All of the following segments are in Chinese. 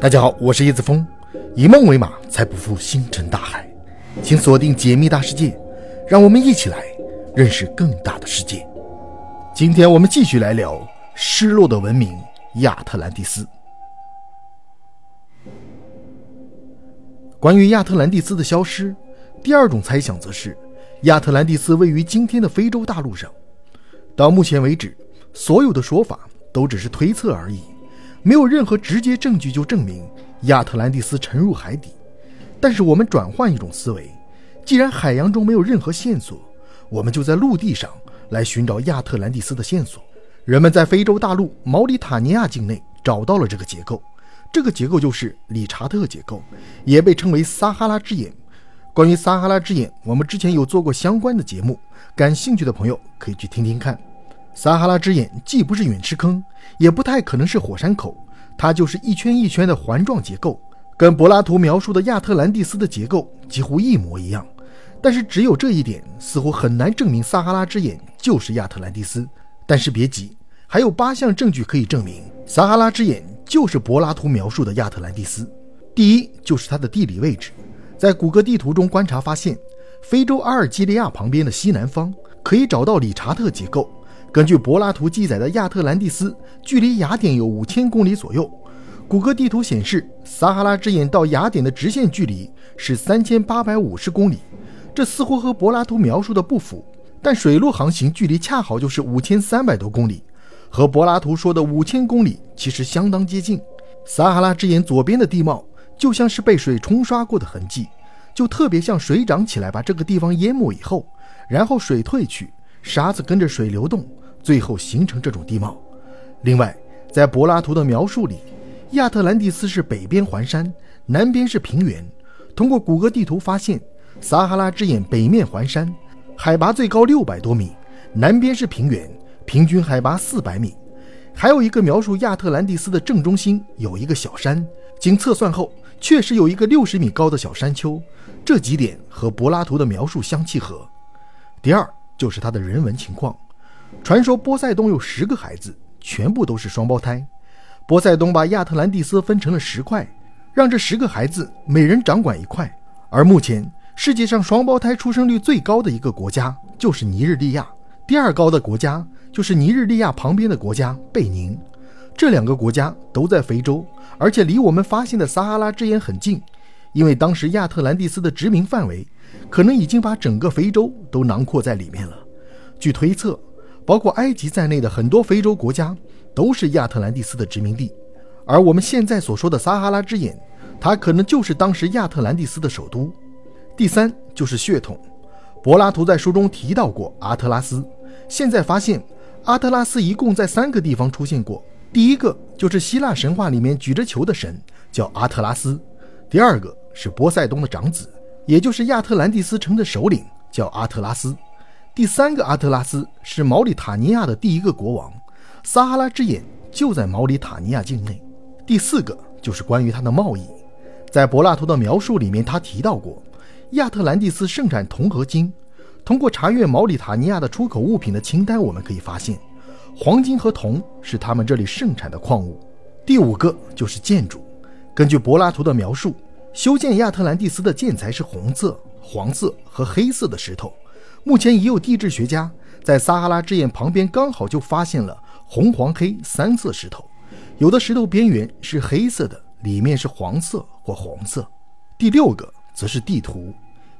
大家好，我是叶子峰，以梦为马，才不负星辰大海。请锁定解密大世界，让我们一起来认识更大的世界。今天我们继续来聊失落的文明亚特兰蒂斯。关于亚特兰蒂斯的消失，第二种猜想则是亚特兰蒂斯位于今天的非洲大陆上。到目前为止，所有的说法都只是推测而已。没有任何直接证据就证明亚特兰蒂斯沉入海底，但是我们转换一种思维，既然海洋中没有任何线索，我们就在陆地上来寻找亚特兰蒂斯的线索。人们在非洲大陆毛里塔尼亚境内找到了这个结构，这个结构就是理查特结构，也被称为撒哈拉之眼。关于撒哈拉之眼，我们之前有做过相关的节目，感兴趣的朋友可以去听听看。撒哈拉之眼既不是陨石坑，也不太可能是火山口，它就是一圈一圈的环状结构，跟柏拉图描述的亚特兰蒂斯的结构几乎一模一样。但是只有这一点，似乎很难证明撒哈拉之眼就是亚特兰蒂斯。但是别急，还有八项证据可以证明撒哈拉之眼就是柏拉图描述的亚特兰蒂斯。第一，就是它的地理位置，在谷歌地图中观察发现，非洲阿尔及利亚旁边的西南方可以找到理查特结构。根据柏拉图记载的亚特兰蒂斯，距离雅典有五千公里左右。谷歌地图显示，撒哈拉之眼到雅典的直线距离是三千八百五十公里，这似乎和柏拉图描述的不符。但水路航行距离恰好就是五千三百多公里，和柏拉图说的五千公里其实相当接近。撒哈拉之眼左边的地貌就像是被水冲刷过的痕迹，就特别像水涨起来把这个地方淹没以后，然后水退去，沙子跟着水流动。最后形成这种地貌。另外，在柏拉图的描述里，亚特兰蒂斯是北边环山，南边是平原。通过谷歌地图发现，撒哈拉之眼北面环山，海拔最高六百多米，南边是平原，平均海拔四百米。还有一个描述亚特兰蒂斯的正中心有一个小山，经测算后确实有一个六十米高的小山丘。这几点和柏拉图的描述相契合。第二就是它的人文情况。传说波塞冬有十个孩子，全部都是双胞胎。波塞冬把亚特兰蒂斯分成了十块，让这十个孩子每人掌管一块。而目前世界上双胞胎出生率最高的一个国家就是尼日利亚，第二高的国家就是尼日利亚旁边的国家贝宁。这两个国家都在非洲，而且离我们发现的撒哈拉之眼很近，因为当时亚特兰蒂斯的殖民范围可能已经把整个非洲都囊括在里面了。据推测。包括埃及在内的很多非洲国家都是亚特兰蒂斯的殖民地，而我们现在所说的撒哈拉之眼，它可能就是当时亚特兰蒂斯的首都。第三就是血统，柏拉图在书中提到过阿特拉斯，现在发现阿特拉斯一共在三个地方出现过。第一个就是希腊神话里面举着球的神叫阿特拉斯，第二个是波塞冬的长子，也就是亚特兰蒂斯城的首领叫阿特拉斯。第三个阿特拉斯是毛里塔尼亚的第一个国王，撒哈拉之眼就在毛里塔尼亚境内。第四个就是关于他的贸易，在柏拉图的描述里面，他提到过亚特兰蒂斯盛产铜和金。通过查阅毛里塔尼亚的出口物品的清单，我们可以发现，黄金和铜是他们这里盛产的矿物。第五个就是建筑，根据柏拉图的描述，修建亚特兰蒂斯的建材是红色、黄色和黑色的石头。目前已有地质学家在撒哈拉之眼旁边刚好就发现了红、黄、黑三色石头，有的石头边缘是黑色的，里面是黄色或红色。第六个则是地图，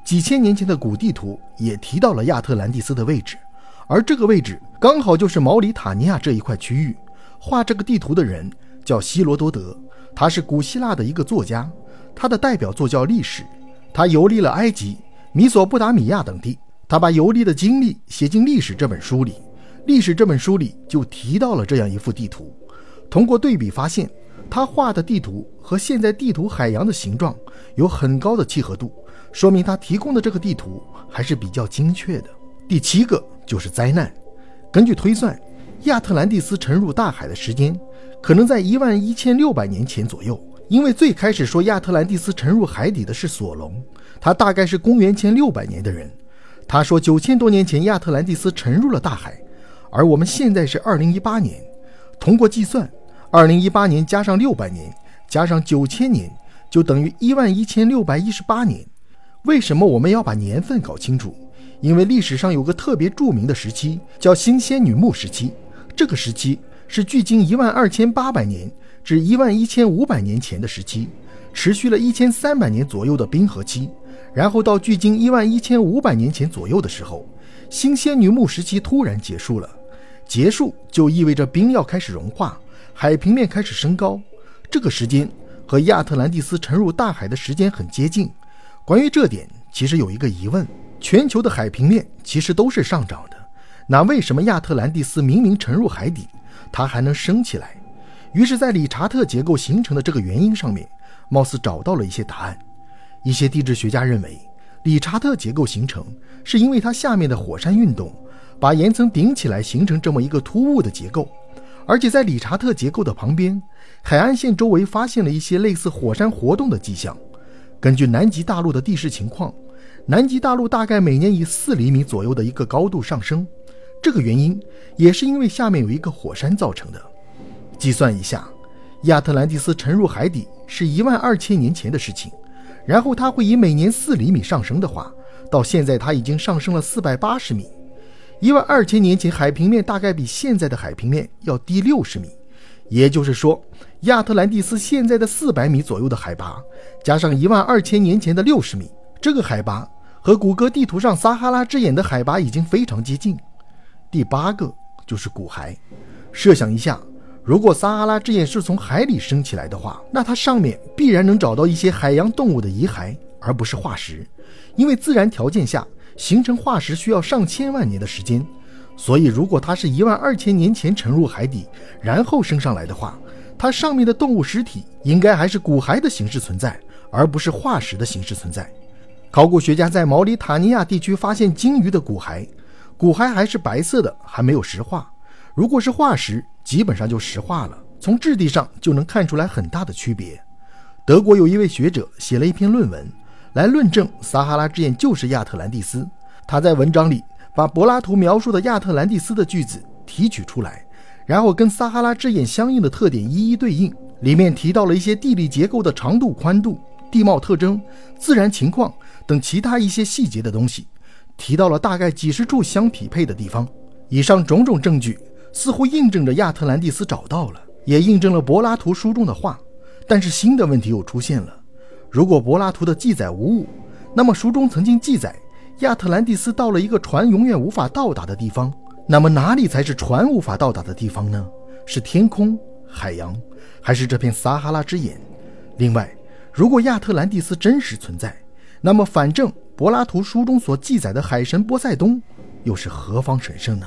几千年前的古地图也提到了亚特兰蒂斯的位置，而这个位置刚好就是毛里塔尼亚这一块区域。画这个地图的人叫希罗多德，他是古希腊的一个作家，他的代表作叫《历史》，他游历了埃及、米索不达米亚等地。他把游历的经历写进《历史》这本书里，《历史》这本书里就提到了这样一幅地图。通过对比发现，他画的地图和现在地图海洋的形状有很高的契合度，说明他提供的这个地图还是比较精确的。第七个就是灾难。根据推算，亚特兰蒂斯沉入大海的时间可能在一万一千六百年前左右，因为最开始说亚特兰蒂斯沉入海底的是索隆，他大概是公元前六百年的人。他说，九千多年前亚特兰蒂斯沉入了大海，而我们现在是二零一八年。通过计算，二零一八年加上六百年，加上九千年，就等于一万一千六百一十八年。为什么我们要把年份搞清楚？因为历史上有个特别著名的时期，叫新仙女木时期。这个时期是距今一万二千八百年至一万一千五百年前的时期，持续了一千三百年左右的冰河期。然后到距今一万一千五百年前左右的时候，新仙女木时期突然结束了。结束就意味着冰要开始融化，海平面开始升高。这个时间和亚特兰蒂斯沉入大海的时间很接近。关于这点，其实有一个疑问：全球的海平面其实都是上涨的，那为什么亚特兰蒂斯明明沉入海底，它还能升起来？于是，在理查特结构形成的这个原因上面，貌似找到了一些答案。一些地质学家认为，理查特结构形成是因为它下面的火山运动。把岩层顶起来，形成这么一个突兀的结构，而且在理查特结构的旁边，海岸线周围发现了一些类似火山活动的迹象。根据南极大陆的地势情况，南极大陆大概每年以四厘米左右的一个高度上升，这个原因也是因为下面有一个火山造成的。计算一下，亚特兰蒂斯沉入海底是一万二千年前的事情，然后它会以每年四厘米上升的话，到现在它已经上升了四百八十米。一万二千年前，海平面大概比现在的海平面要低六十米，也就是说，亚特兰蒂斯现在的四百米左右的海拔，加上一万二千年前的六十米，这个海拔和谷歌地图上撒哈拉之眼的海拔已经非常接近。第八个就是骨骸，设想一下，如果撒哈拉之眼是从海里升起来的话，那它上面必然能找到一些海洋动物的遗骸，而不是化石，因为自然条件下。形成化石需要上千万年的时间，所以如果它是一万二千年前沉入海底，然后升上来的话，它上面的动物尸体应该还是骨骸的形式存在，而不是化石的形式存在。考古学家在毛里塔尼亚地区发现鲸鱼的骨骸，骨骸还是白色的，还没有石化。如果是化石，基本上就石化了，从质地上就能看出来很大的区别。德国有一位学者写了一篇论文。来论证撒哈拉之眼就是亚特兰蒂斯。他在文章里把柏拉图描述的亚特兰蒂斯的句子提取出来，然后跟撒哈拉之眼相应的特点一一对应。里面提到了一些地理结构的长度、宽度、地貌特征、自然情况等其他一些细节的东西，提到了大概几十处相匹配的地方。以上种种证据似乎印证着亚特兰蒂斯找到了，也印证了柏拉图书中的话。但是新的问题又出现了。如果柏拉图的记载无误，那么书中曾经记载亚特兰蒂斯到了一个船永远无法到达的地方。那么哪里才是船无法到达的地方呢？是天空、海洋，还是这片撒哈拉之眼？另外，如果亚特兰蒂斯真实存在，那么反正柏拉图书中所记载的海神波塞冬又是何方神圣呢？